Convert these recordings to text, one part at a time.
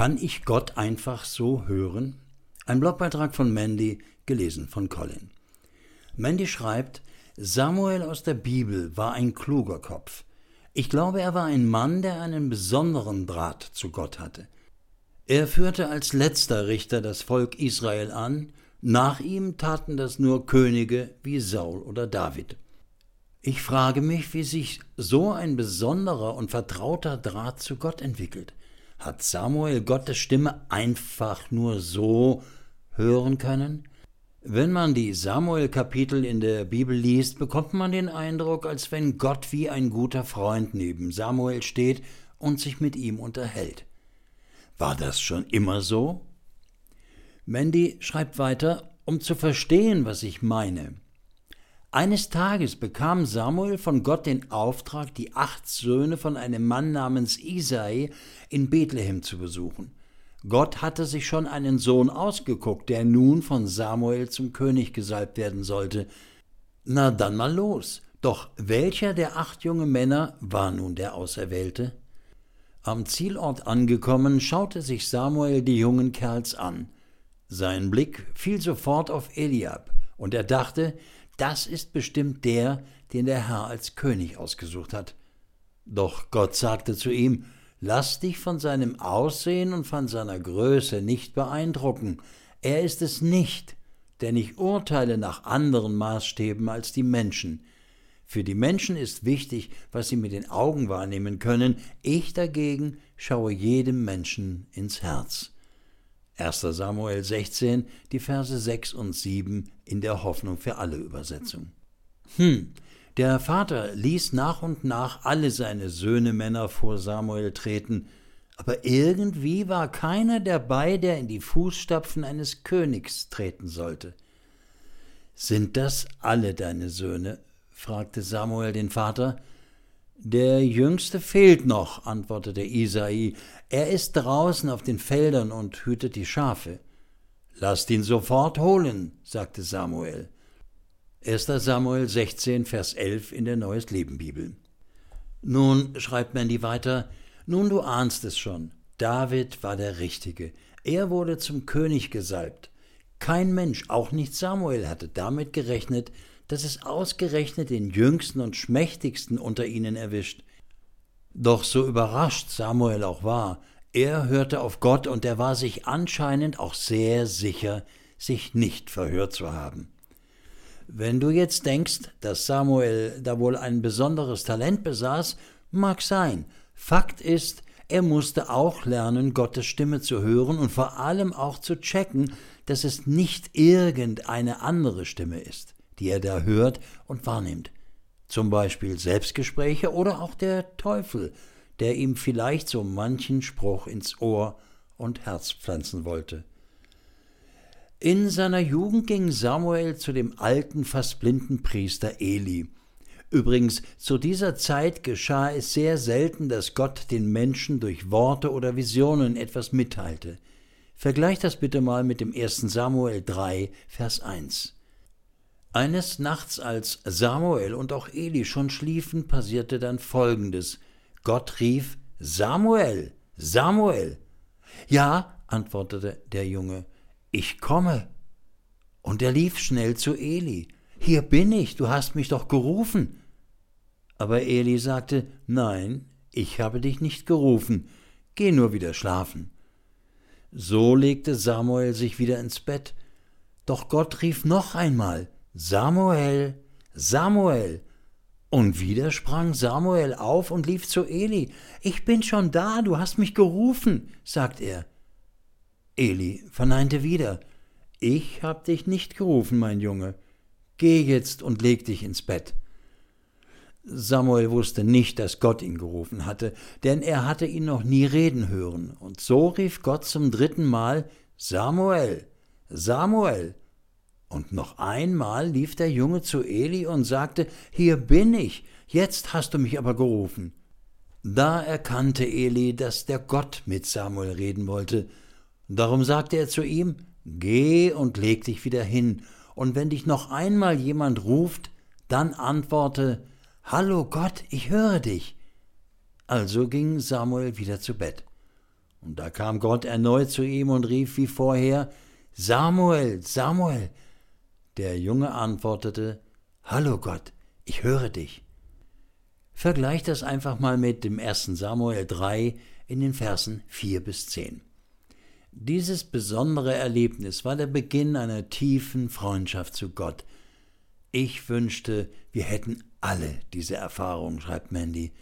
Kann ich Gott einfach so hören? Ein Blogbeitrag von Mandy, gelesen von Colin. Mandy schreibt, Samuel aus der Bibel war ein kluger Kopf. Ich glaube, er war ein Mann, der einen besonderen Draht zu Gott hatte. Er führte als letzter Richter das Volk Israel an, nach ihm taten das nur Könige wie Saul oder David. Ich frage mich, wie sich so ein besonderer und vertrauter Draht zu Gott entwickelt. Hat Samuel Gottes Stimme einfach nur so hören können? Wenn man die Samuel-Kapitel in der Bibel liest, bekommt man den Eindruck, als wenn Gott wie ein guter Freund neben Samuel steht und sich mit ihm unterhält. War das schon immer so? Mandy schreibt weiter, um zu verstehen, was ich meine. Eines Tages bekam Samuel von Gott den Auftrag, die acht Söhne von einem Mann namens Isai in Bethlehem zu besuchen. Gott hatte sich schon einen Sohn ausgeguckt, der nun von Samuel zum König gesalbt werden sollte. Na dann mal los. Doch welcher der acht jungen Männer war nun der Auserwählte? Am Zielort angekommen, schaute sich Samuel die jungen Kerls an. Sein Blick fiel sofort auf Eliab, und er dachte, das ist bestimmt der, den der Herr als König ausgesucht hat. Doch Gott sagte zu ihm, Lass dich von seinem Aussehen und von seiner Größe nicht beeindrucken. Er ist es nicht, denn ich urteile nach anderen Maßstäben als die Menschen. Für die Menschen ist wichtig, was sie mit den Augen wahrnehmen können, ich dagegen schaue jedem Menschen ins Herz. 1. Samuel 16, die Verse 6 und 7 in der Hoffnung für alle Übersetzung. Hm, der Vater ließ nach und nach alle seine Söhne Männer vor Samuel treten, aber irgendwie war keiner dabei, der in die Fußstapfen eines Königs treten sollte. Sind das alle deine Söhne? fragte Samuel den Vater. Der Jüngste fehlt noch, antwortete Isai. Er ist draußen auf den Feldern und hütet die Schafe. Lasst ihn sofort holen, sagte Samuel. 1. Samuel 16, Vers 11 in der Neues Leben Bibel. Nun schreibt Mandy weiter, nun du ahnst es schon, David war der Richtige. Er wurde zum König gesalbt. Kein Mensch, auch nicht Samuel, hatte damit gerechnet, dass es ausgerechnet den jüngsten und schmächtigsten unter ihnen erwischt. Doch so überrascht Samuel auch war, er hörte auf Gott und er war sich anscheinend auch sehr sicher, sich nicht verhört zu haben. Wenn du jetzt denkst, dass Samuel da wohl ein besonderes Talent besaß, mag sein. Fakt ist, er musste auch lernen, Gottes Stimme zu hören und vor allem auch zu checken, dass es nicht irgendeine andere Stimme ist die er da hört und wahrnimmt. Zum Beispiel Selbstgespräche oder auch der Teufel, der ihm vielleicht so manchen Spruch ins Ohr und Herz pflanzen wollte. In seiner Jugend ging Samuel zu dem alten, fast blinden Priester Eli. Übrigens, zu dieser Zeit geschah es sehr selten, dass Gott den Menschen durch Worte oder Visionen etwas mitteilte. Vergleicht das bitte mal mit dem 1. Samuel 3, Vers 1. Eines Nachts, als Samuel und auch Eli schon schliefen, passierte dann Folgendes. Gott rief Samuel, Samuel. Ja, antwortete der Junge, ich komme. Und er lief schnell zu Eli. Hier bin ich, du hast mich doch gerufen. Aber Eli sagte, Nein, ich habe dich nicht gerufen, geh nur wieder schlafen. So legte Samuel sich wieder ins Bett, doch Gott rief noch einmal, Samuel, Samuel. Und wieder sprang Samuel auf und lief zu Eli. Ich bin schon da, du hast mich gerufen, sagt er. Eli verneinte wieder. Ich hab dich nicht gerufen, mein Junge. Geh jetzt und leg dich ins Bett. Samuel wusste nicht, dass Gott ihn gerufen hatte, denn er hatte ihn noch nie reden hören. Und so rief Gott zum dritten Mal Samuel, Samuel. Und noch einmal lief der Junge zu Eli und sagte, Hier bin ich, jetzt hast du mich aber gerufen. Da erkannte Eli, dass der Gott mit Samuel reden wollte. Darum sagte er zu ihm, Geh und leg dich wieder hin, und wenn dich noch einmal jemand ruft, dann antworte, Hallo Gott, ich höre dich. Also ging Samuel wieder zu Bett. Und da kam Gott erneut zu ihm und rief wie vorher Samuel, Samuel. Der Junge antwortete Hallo Gott, ich höre dich. Vergleich das einfach mal mit dem 1. Samuel 3 in den Versen 4 bis 10. Dieses besondere Erlebnis war der Beginn einer tiefen Freundschaft zu Gott. Ich wünschte, wir hätten alle diese Erfahrung, schreibt Mandy.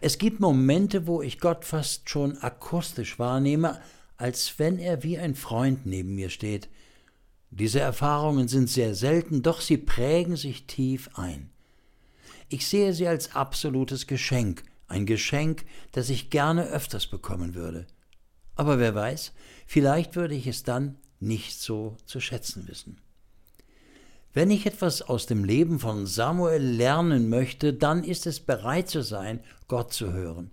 Es gibt Momente, wo ich Gott fast schon akustisch wahrnehme, als wenn er wie ein Freund neben mir steht. Diese Erfahrungen sind sehr selten, doch sie prägen sich tief ein. Ich sehe sie als absolutes Geschenk, ein Geschenk, das ich gerne öfters bekommen würde. Aber wer weiß, vielleicht würde ich es dann nicht so zu schätzen wissen. Wenn ich etwas aus dem Leben von Samuel lernen möchte, dann ist es bereit zu sein, Gott zu hören.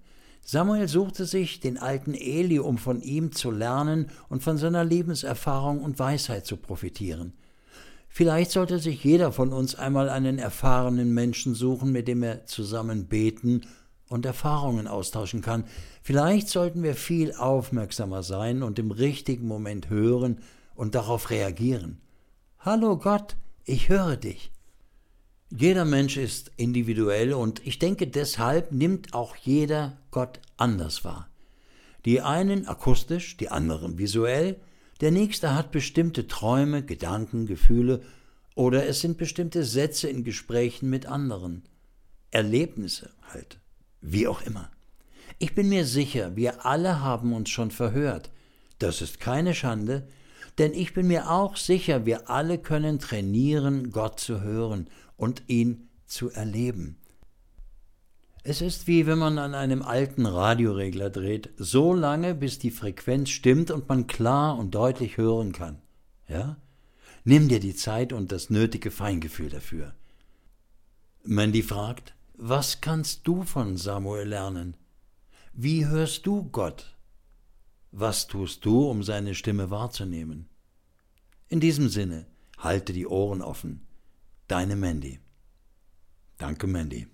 Samuel suchte sich den alten Eli, um von ihm zu lernen und von seiner Lebenserfahrung und Weisheit zu profitieren. Vielleicht sollte sich jeder von uns einmal einen erfahrenen Menschen suchen, mit dem er zusammen beten und Erfahrungen austauschen kann. Vielleicht sollten wir viel aufmerksamer sein und im richtigen Moment hören und darauf reagieren. Hallo Gott, ich höre dich. Jeder Mensch ist individuell und ich denke deshalb nimmt auch jeder Gott anders wahr. Die einen akustisch, die anderen visuell, der nächste hat bestimmte Träume, Gedanken, Gefühle oder es sind bestimmte Sätze in Gesprächen mit anderen. Erlebnisse halt, wie auch immer. Ich bin mir sicher, wir alle haben uns schon verhört. Das ist keine Schande, denn ich bin mir auch sicher, wir alle können trainieren, Gott zu hören und ihn zu erleben. Es ist wie wenn man an einem alten Radioregler dreht, so lange, bis die Frequenz stimmt und man klar und deutlich hören kann. Ja? Nimm dir die Zeit und das nötige Feingefühl dafür. Mandy fragt, was kannst du von Samuel lernen? Wie hörst du Gott? Was tust du, um seine Stimme wahrzunehmen? In diesem Sinne, halte die Ohren offen. Deine Mandy. Danke, Mandy.